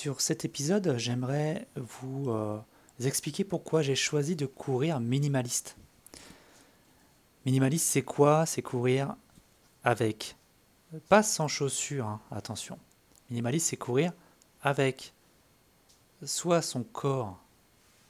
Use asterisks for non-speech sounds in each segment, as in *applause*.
Sur cet épisode, j'aimerais vous euh, expliquer pourquoi j'ai choisi de courir minimaliste. Minimaliste, c'est quoi? C'est courir avec, pas sans chaussures, hein, attention. Minimaliste, c'est courir avec soit son corps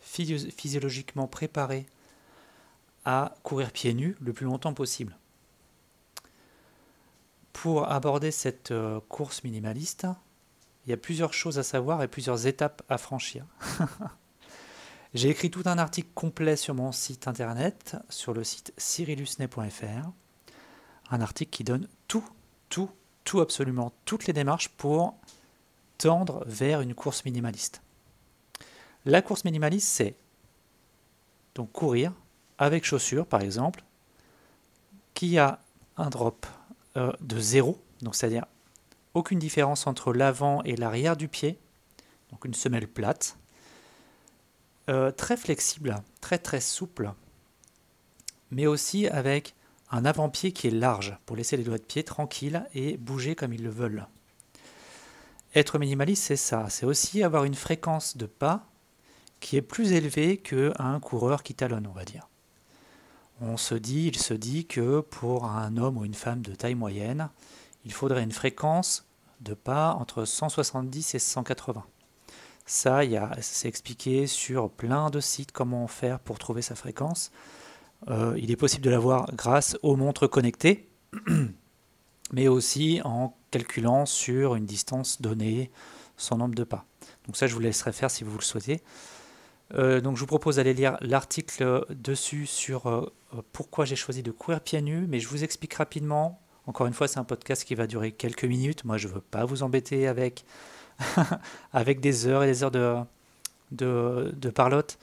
physiologiquement préparé à courir pieds nus le plus longtemps possible. Pour aborder cette euh, course minimaliste, il y a plusieurs choses à savoir et plusieurs étapes à franchir. *laughs* J'ai écrit tout un article complet sur mon site internet, sur le site cyrilusnet.fr. Un article qui donne tout, tout, tout, absolument toutes les démarches pour tendre vers une course minimaliste. La course minimaliste, c'est donc courir avec chaussures, par exemple, qui a un drop euh, de zéro, donc c'est-à-dire aucune différence entre l'avant et l'arrière du pied, donc une semelle plate, euh, très flexible, très très souple, mais aussi avec un avant-pied qui est large pour laisser les doigts de pied tranquilles et bouger comme ils le veulent. Être minimaliste, c'est ça, c'est aussi avoir une fréquence de pas qui est plus élevée qu'un coureur qui talonne, on va dire. On se dit, il se dit que pour un homme ou une femme de taille moyenne, il faudrait une fréquence de pas entre 170 et 180. Ça, c'est expliqué sur plein de sites comment faire pour trouver sa fréquence. Euh, il est possible de l'avoir grâce aux montres connectées, *clears throat* mais aussi en calculant sur une distance donnée son nombre de pas. Donc ça, je vous laisserai faire si vous le souhaitez. Euh, donc je vous propose d'aller lire l'article dessus sur euh, pourquoi j'ai choisi de courir pieds nus, mais je vous explique rapidement encore une fois, c'est un podcast qui va durer quelques minutes. Moi, je ne veux pas vous embêter avec, *laughs* avec des heures et des heures de, de, parlotte.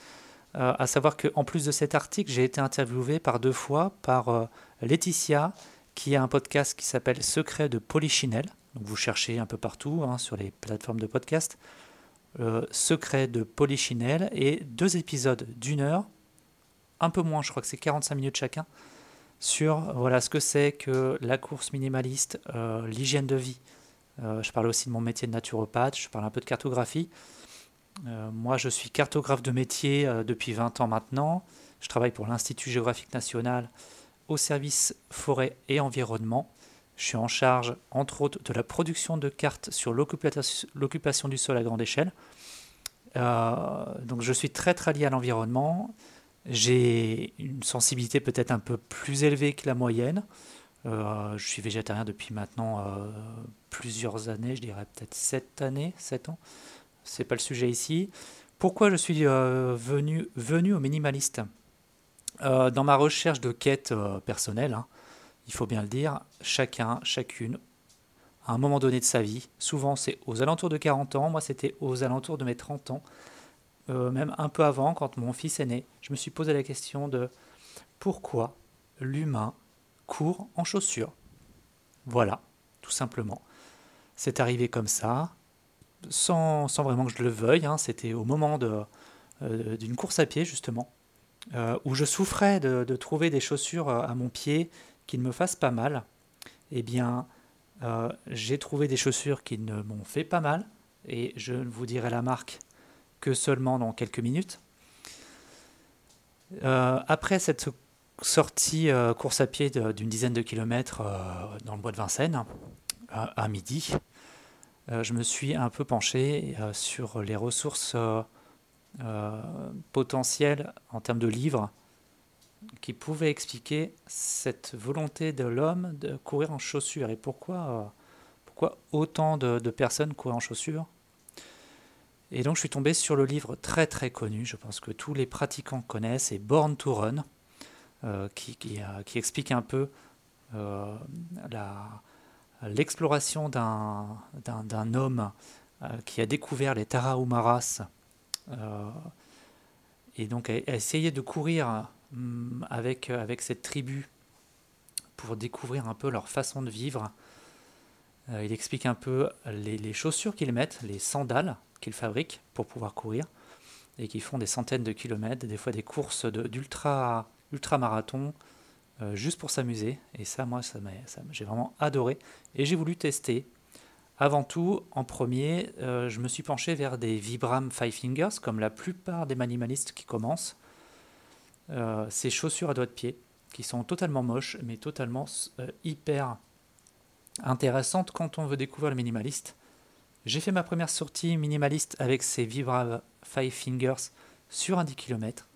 Euh, à savoir qu'en plus de cet article, j'ai été interviewé par deux fois par euh, Laetitia, qui a un podcast qui s'appelle Secret de Polichinelle. Donc vous cherchez un peu partout hein, sur les plateformes de podcast. Euh, Secret de Polichinelle et deux épisodes d'une heure, un peu moins, je crois que c'est 45 minutes chacun, sur voilà, ce que c'est que la course minimaliste, euh, l'hygiène de vie. Euh, je parle aussi de mon métier de naturopathe, je parle un peu de cartographie. Euh, moi, je suis cartographe de métier depuis 20 ans maintenant. Je travaille pour l'Institut géographique national au service forêt et environnement. Je suis en charge, entre autres, de la production de cartes sur l'occupation du sol à grande échelle. donc je suis très très lié à l'environnement. J'ai une sensibilité peut-être un peu plus élevée que la moyenne. Euh, je suis végétarien depuis maintenant euh, plusieurs années, je dirais peut-être 7 années, 7 ans. C'est pas le sujet ici. Pourquoi je suis euh, venu, venu au minimaliste? Dans ma recherche de quête personnelle, hein, il faut bien le dire, chacun, chacune, à un moment donné de sa vie, souvent c'est aux alentours de 40 ans, moi c'était aux alentours de mes 30 ans, euh, même un peu avant, quand mon fils est né, je me suis posé la question de pourquoi l'humain court en chaussures. Voilà, tout simplement. C'est arrivé comme ça, sans, vraiment que je le veuille. Hein. C'était au moment euh, d'une course à pied, justement, euh, où je souffrais de, de, trouver des chaussures à mon pied qui ne me fassent pas mal. Eh bien, j'ai trouvé des chaussures qui ne m'ont fait pas mal, et je vous dirai la marque seulement dans quelques minutes. Euh, après cette sortie euh, course à pied d'une dizaine de kilomètres euh, dans le bois de Vincennes, à midi, je me suis un peu penché sur les ressources potentielles en termes de livres qui pouvaient expliquer cette volonté de l'homme de courir en chaussures et pourquoi, pourquoi autant de, de personnes courent en chaussures et donc je suis tombé sur le livre très très connu, je pense que tous les pratiquants connaissent, c'est Born to Run, euh, qui, qui, explique un peu euh, l'exploration d'un homme euh, qui a découvert les Tarahumaras et donc a, essayé de courir hum, avec, avec cette tribu pour découvrir un peu leur façon de vivre. Il explique un peu les, chaussures qu'ils mettent, les sandales, qu'ils fabriquent pour pouvoir courir et qui font des centaines de kilomètres, des fois des courses d'ultra ultra marathon euh, juste pour s'amuser. Et ça, moi, ça, j'ai vraiment adoré et j'ai voulu tester Avant tout, en premier, euh, je me suis penché vers des Vibram Five Fingers, comme la plupart des minimalistes qui commencent. Euh, ces chaussures à doigts de pied, qui sont totalement moches, mais totalement euh, hyper intéressantes quand on veut découvrir le minimaliste. J'ai fait ma première sortie minimaliste avec ces Vibram Five Fingers sur un 10 km,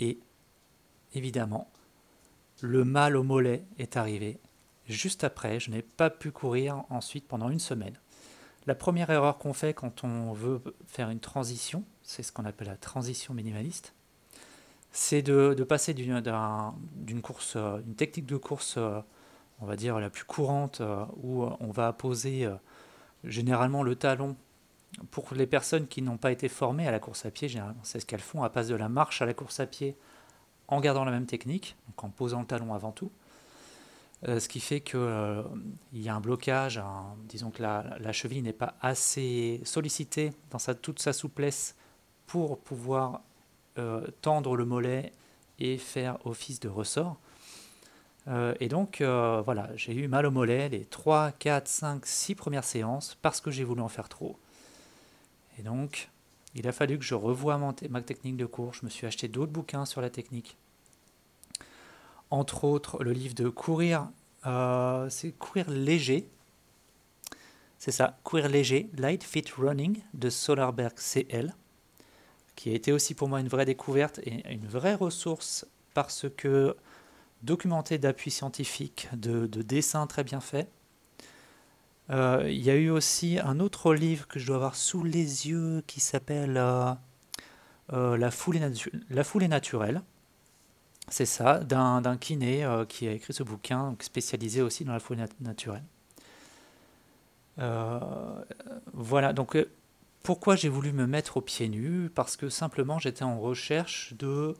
et évidemment, le mal au mollet est arrivé juste après. Je n'ai pas pu courir ensuite pendant une semaine. La première erreur qu'on fait quand on veut faire une transition, c'est ce qu'on appelle la transition minimaliste, c'est de, passer d'une course, euh, une technique de course, euh, on va dire la plus courante, euh, où on va poser généralement le talon. Pour les personnes qui n'ont pas été formées à la course à pied, généralement c'est ce qu'elles font, à passer de la marche à la course à pied en gardant la même technique, donc en posant le talon avant tout. Euh, ce qui fait qu'il euh, y a un blocage, disons que la, cheville n'est pas assez sollicitée dans sa, toute sa souplesse pour pouvoir euh, tendre le mollet et faire office de ressort. Et donc voilà, j'ai eu mal au mollet les 3, 4, 5, 6 premières séances parce que j'ai voulu en faire trop. Et donc, il a fallu que je revoie ma technique de cours. Je me suis acheté d'autres bouquins sur la technique entre autres le livre de Courir, euh, c'est Courir léger. C'est ça, Courir léger, Light Fit Running de Solarberg CL, qui a été aussi pour moi une vraie découverte et une vraie ressource parce que documenté d'appui scientifique, de, dessins très bien faits. Euh, il y a eu aussi un autre livre que je dois avoir sous les yeux qui s'appelle euh, la, foulée la foulée naturelle c'est ça, d'un kiné euh, qui a écrit ce bouquin, spécialisé aussi dans la folie naturelle. Euh, voilà, donc euh, pourquoi j'ai voulu me mettre aux pieds nus Parce que simplement j'étais en recherche de,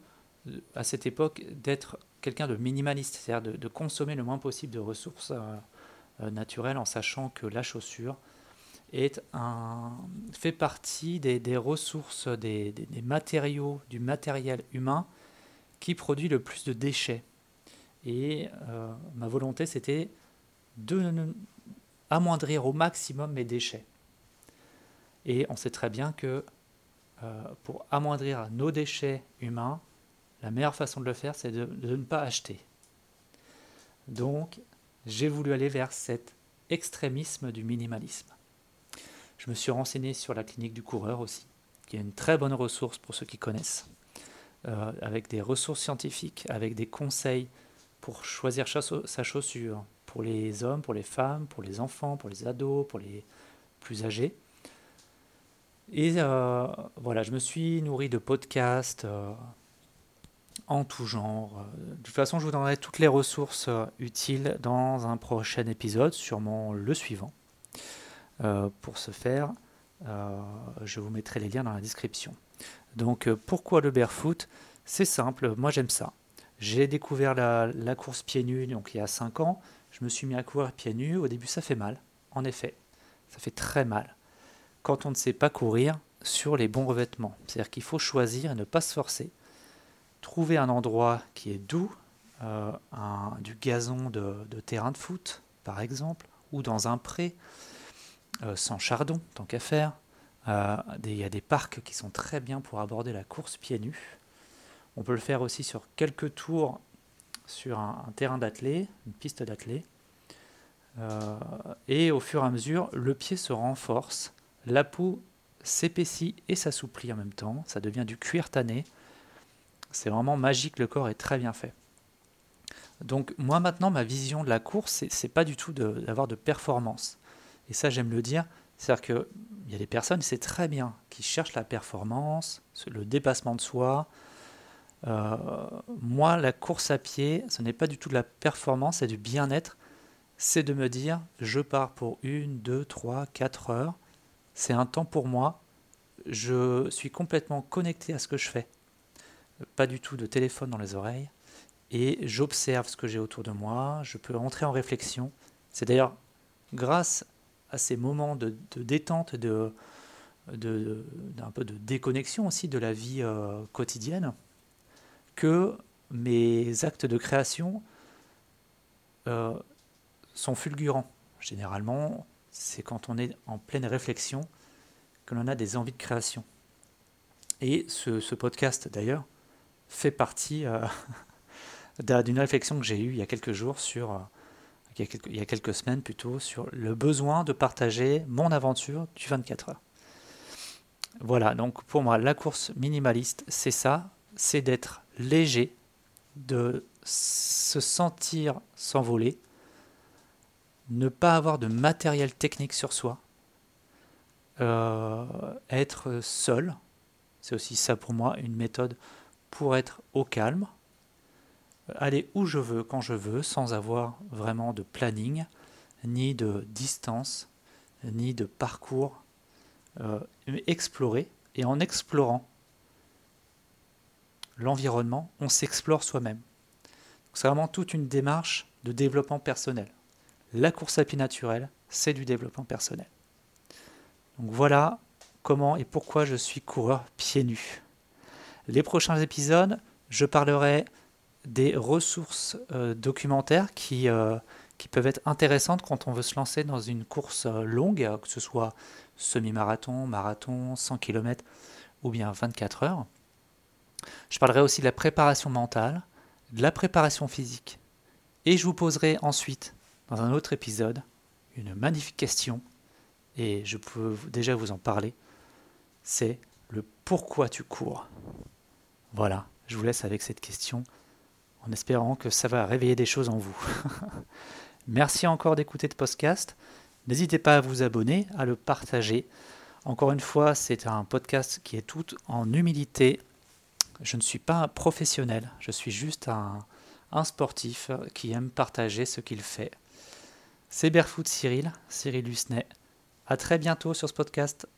à cette époque, d'être quelqu'un de minimaliste, c'est-à-dire de, consommer le moins possible de ressources naturelles en sachant que la chaussure est un, fait partie des, ressources, des matériaux, du matériel humain qui produit le plus de déchets. Et euh, ma volonté, c'était de amoindrir au maximum mes déchets. Et on sait très bien que euh, pour amoindrir nos déchets humains, la meilleure façon de le faire, c'est de, ne pas acheter. Donc, j'ai voulu aller vers cet extrémisme du minimalisme. Je me suis renseigné sur la clinique du coureur aussi, qui est une très bonne ressource pour ceux qui connaissent. Euh, avec des ressources scientifiques, avec des conseils pour choisir sa chaussure, pour les hommes, pour les femmes, pour les enfants, pour les ados, pour les plus âgés. Et euh, voilà, je me suis nourri de podcasts euh, en tout genre. De toute façon, je vous donnerai toutes les ressources utiles dans un prochain épisode, sûrement le suivant. pour ce faire, je vous mettrai les liens dans la description. Donc euh, pourquoi le barefoot? C'est simple, moi j'aime ça. J'ai découvert la, course pieds nus donc il y a 5 ans. Je me suis mis à courir pieds nus. Au début ça fait mal, en effet. Ça fait très mal. Quand on ne sait pas courir sur les bons revêtements. C'est-à-dire qu'il faut choisir et ne pas se forcer. Trouver un endroit qui est doux, euh, du gazon de, terrain de foot par exemple, ou dans un pré, euh, sans chardon tant qu'à faire. Euh, il y a des parcs qui sont très bien pour aborder la course pieds nus. On peut le faire aussi sur quelques tours sur un, terrain d'athlée, une piste d'athlée. Euh, et au fur et à mesure, le pied se renforce, la peau s'épaissit et s'assouplit en même temps. Ça devient du cuir tanné. C'est vraiment magique, le corps est très bien fait. Donc moi maintenant, ma vision de la course, c'est pas du tout d'avoir de, performance. Et ça, j'aime le dire, c'est-à-dire qu'il y a des personnes, c'est très bien, qui cherchent la performance, le dépassement de soi. Euh, moi, la course à pied, ce n'est pas du tout de la performance, c'est du bien-être. C'est de me dire, je pars pour une, deux, trois, quatre heures. C'est un temps pour moi. Je suis complètement connecté à ce que je fais. Pas du tout de téléphone dans les oreilles. Et j'observe ce que j'ai autour de moi. Je peux entrer en réflexion. C'est d'ailleurs grâce à ces moments de, détente, de, d'un peu de déconnexion aussi de la vie euh, quotidienne, que mes actes de création euh, sont fulgurants. Généralement, c'est quand on est en pleine réflexion que l'on a des envies de création. Et ce, podcast, d'ailleurs, fait partie euh, *laughs* d'une réflexion que j'ai eue il y a quelques jours sur, euh, il, y a quelques, semaines plutôt, sur le besoin de partager mon aventure du 24 heures. Voilà, donc pour moi, la course minimaliste, c'est ça, c'est d'être léger, de se sentir s'envoler, ne pas avoir de matériel technique sur soi, euh, être seul, c'est aussi ça pour moi une méthode pour être au calme, aller où je veux, quand je veux, sans avoir vraiment de planning, ni de distance, ni de parcours. Euh, explorer, et en explorant l'environnement, on s'explore soi-même. C'est vraiment toute une démarche de développement personnel. La course à pied naturelle, c'est du développement personnel. Donc voilà comment et pourquoi je suis coureur pieds nus. Les prochains épisodes, je parlerai des ressources euh, documentaires qui, euh, qui peuvent être intéressantes quand on veut se lancer dans une course euh, longue, que ce soit semi-marathon, marathon, 100 km ou bien 24 heures. Je parlerai aussi de la préparation mentale, de la préparation physique. Et je vous poserai ensuite, dans un autre épisode, une magnifique question, et je peux déjà vous en parler, c'est le pourquoi tu cours. Voilà, je vous laisse avec cette question en espérant que ça va réveiller des choses en vous. *laughs* Merci encore d'écouter ce podcast. N'hésitez pas à vous abonner, à le partager. Encore une fois, c'est un podcast qui est tout en humilité. Je ne suis pas un professionnel, je suis juste un, sportif qui aime partager ce qu'il fait. C'est Barefoot Cyril, Cyril Lusnet. À très bientôt sur ce podcast.